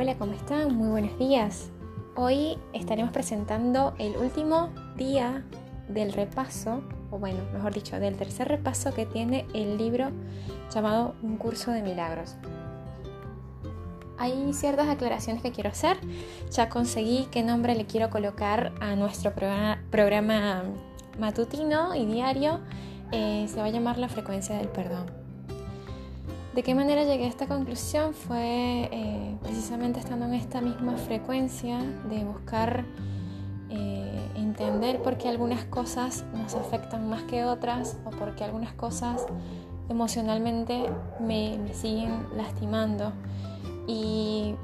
hola, ¿cómo están? Muy buenos días. Hoy estaremos presentando el último día del repaso, o bueno, mejor dicho, del tercer repaso que tiene el libro llamado Un curso de milagros. Hay ciertas aclaraciones que quiero hacer. Ya conseguí qué nombre le quiero colocar a nuestro programa, matutino y diario. Eh, se va a llamar la frecuencia del perdón. ¿De qué manera llegué a esta conclusión? Fue eh, precisamente estando en esta misma frecuencia de buscar eh, entender por qué algunas cosas nos afectan más que otras o por qué algunas cosas emocionalmente me, siguen lastimando. Y,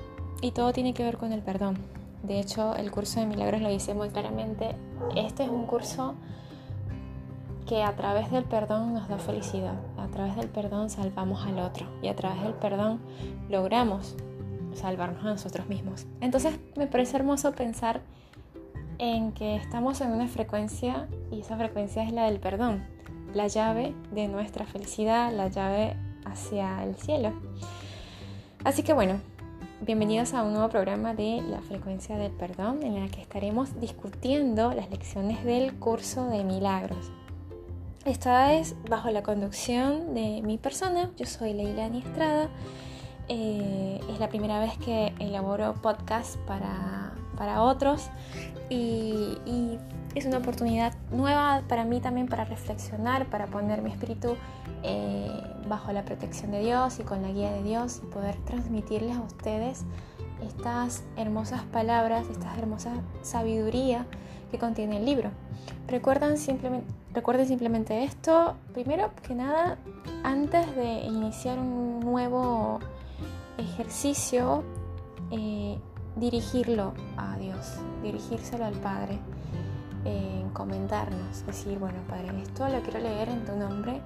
y todo tiene que ver con el perdón. De hecho, el curso de milagros lo dice muy claramente. Este es un curso que a través del perdón nos da felicidad, a través del perdón salvamos al otro y a través del perdón logramos salvarnos a nosotros mismos. Entonces me parece hermoso pensar en que estamos en una frecuencia y esa frecuencia es la del perdón, la llave de nuestra felicidad, la llave hacia el cielo. Así que bueno, bienvenidos a un nuevo programa de la frecuencia del perdón en el que estaremos discutiendo las lecciones del curso de milagros. Esta vez bajo la conducción de mi persona, yo soy Leilani Estrada. Eh, es la primera vez que elaboro podcast para, para otros y, es una oportunidad nueva para mí también para reflexionar, para poner mi espíritu eh, bajo la protección de Dios y con la guía de Dios y poder transmitirles a ustedes estas hermosas palabras, esta hermosa sabiduría que contiene el libro. Recuerden simplemente, recuerden simplemente esto, primero que nada, antes de iniciar un nuevo ejercicio, eh, dirigirlo a Dios, dirigírselo al Padre, eh, encomendarnos, decir, bueno Padre, esto lo quiero leer en tu nombre,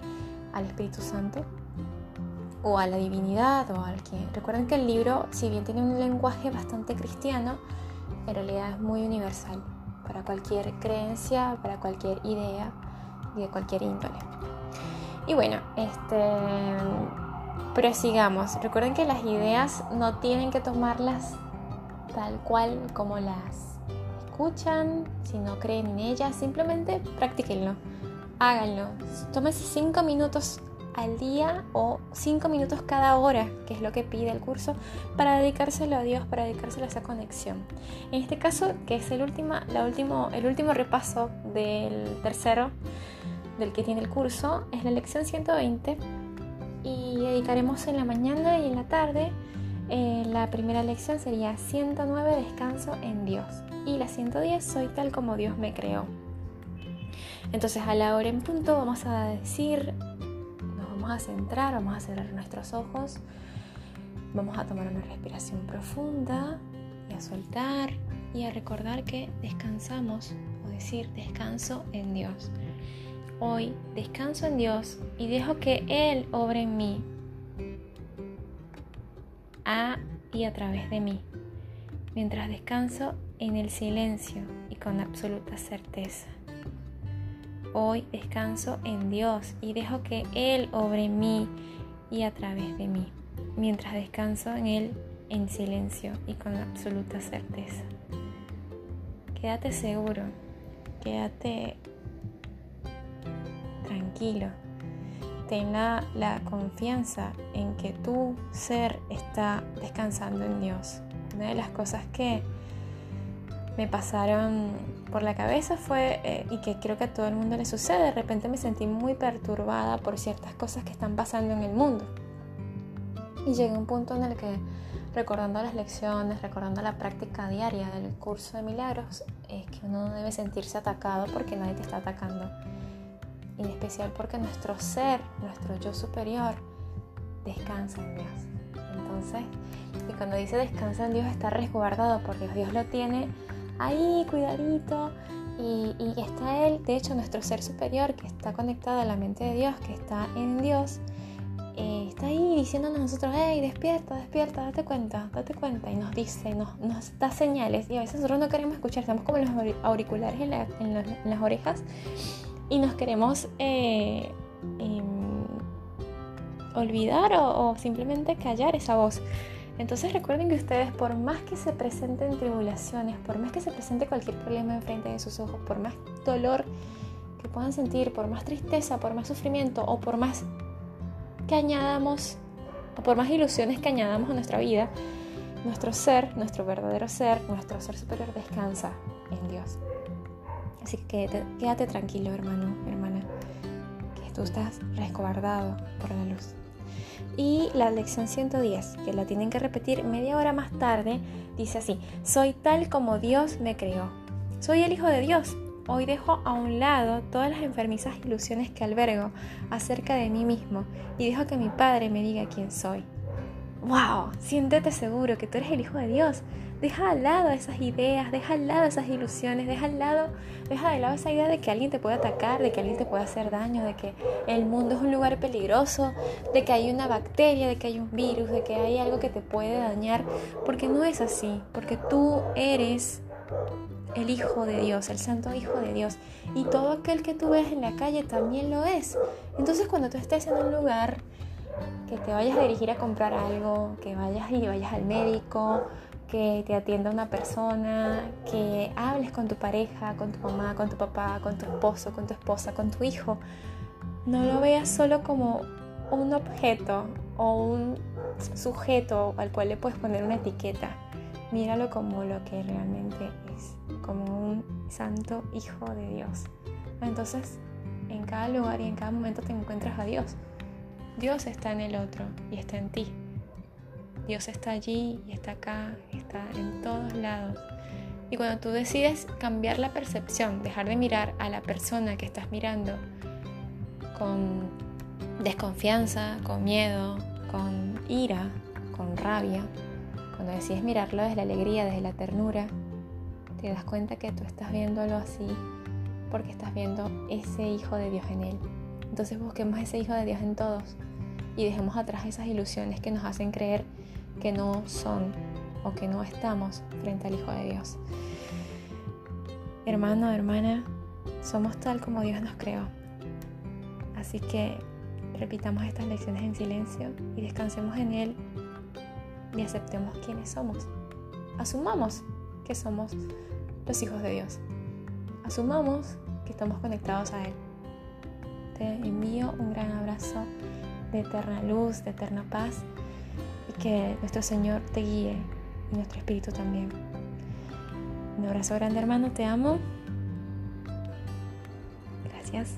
al Espíritu Santo o a la divinidad o al que... Recuerden que el libro, si bien tiene un lenguaje bastante cristiano, en realidad es muy universal para cualquier creencia, para cualquier idea y de cualquier índole. Y bueno, este prosigamos. Recuerden que las ideas no tienen que tomarlas tal cual como las escuchan, si no creen en ellas, simplemente practíquenlo, háganlo. Tómense cinco minutos al día o cinco minutos cada hora, que es lo que pide el curso, para dedicárselo a Dios, para dedicárselo a esa conexión. En este caso, que es el último, la último, el último repaso del tercero, del que tiene el curso, es la lección 120 y dedicaremos en la mañana y en la tarde. Eh, la primera lección sería 109 descanso en Dios y la 110 soy tal como Dios me creó. Entonces a la hora en punto vamos a decir a centrar, vamos a cerrar nuestros ojos, vamos a tomar una respiración profunda y a soltar y a recordar que descansamos o decir descanso en Dios. Hoy descanso en Dios y dejo que Él obre en mí, a y a través de mí, mientras descanso en el silencio y con absoluta certeza. Hoy descanso en Dios y dejo que Él obre en mí y a través de mí, mientras descanso en Él en silencio y con absoluta certeza. Quédate seguro, quédate tranquilo, ten la, la confianza en que tu ser está descansando en Dios. Una de las cosas que me pasaron por la cabeza fue, eh, y que creo que a todo el mundo le sucede, de repente me sentí muy perturbada por ciertas cosas que están pasando en el mundo. Y llegué a un punto en el que, recordando las lecciones, recordando la práctica diaria del curso de milagros, es que uno no debe sentirse atacado porque nadie te está atacando. Y en especial porque nuestro ser, nuestro yo superior, descansa en Dios. Entonces, y cuando dice descansa en Dios está resguardado porque Dios lo tiene ahí, cuidadito. Y, está Él, de hecho, nuestro ser superior que está conectado a la mente de Dios, que está en Dios, eh, está ahí diciéndonos a nosotros, hey, despierta, despierta, date cuenta, date cuenta. Y nos dice, nos, nos da señales. Y a veces nosotros no queremos escuchar, estamos como los auriculares en, las orejas y nos queremos eh, em, olvidar o simplemente callar esa voz. Entonces recuerden que ustedes, por más que se presenten tribulaciones, por más que se presente cualquier problema enfrente de sus ojos, por más dolor que puedan sentir, por más tristeza, por más sufrimiento o por más que añadamos, o por más ilusiones que añadamos a nuestra vida, nuestro ser, nuestro verdadero ser, nuestro ser superior descansa en Dios. Así que quédate, tranquilo, hermano, hermana, que tú estás resguardado por la luz. Y la lección 110, que la tienen que repetir media hora más tarde, dice así, soy tal como Dios me creó. Soy el Hijo de Dios. Hoy dejo a un lado todas las enfermizas ilusiones que albergo acerca de mí mismo y dejo que mi Padre me diga quién soy. ¡Wow! Siéntete seguro que tú eres el Hijo de Dios. Deja al lado esas ideas, deja al lado esas ilusiones, deja al lado, deja de lado esa idea de que alguien te puede atacar, de que alguien te puede hacer daño, de que el mundo es un lugar peligroso, de que hay una bacteria, de que hay un virus, de que hay algo que te puede dañar, porque no es así, porque tú eres el Hijo de Dios, el Santo Hijo de Dios, y todo aquel que tú ves en la calle también lo es. Entonces cuando tú estés en un lugar que te vayas a dirigir a comprar algo, que vayas y vayas al médico, que te atienda una persona, que hables con tu pareja, con tu mamá, con tu papá, con tu esposo, con tu esposa, con tu hijo. No lo veas solo como un objeto o un sujeto al cual le puedes poner una etiqueta. Míralo como lo que realmente es, como un santo hijo de Dios. Entonces, en cada lugar y en cada momento te encuentras a Dios. Dios está en el otro y está en ti. Dios está allí y está acá, está en todos lados. Y cuando tú decides cambiar la percepción, dejar de mirar a la persona que estás mirando con desconfianza, con miedo, con ira, con rabia, cuando decides mirarlo desde la alegría, desde la ternura, te das cuenta que tú estás viéndolo así porque estás viendo ese Hijo de Dios en él. Entonces busquemos ese Hijo de Dios en todos y dejemos atrás esas ilusiones que nos hacen creer que no son o que no estamos frente al Hijo de Dios. Hermano, hermana, somos tal como Dios nos creó. Así que repitamos estas lecciones en silencio y descansemos en Él y aceptemos quiénes somos. Asumamos que somos los hijos de Dios. Asumamos que estamos conectados a Él. Te envío un gran abrazo de eterna luz, de eterna paz y que nuestro Señor te guíe y nuestro espíritu también. Un abrazo grande hermano, te amo. Gracias.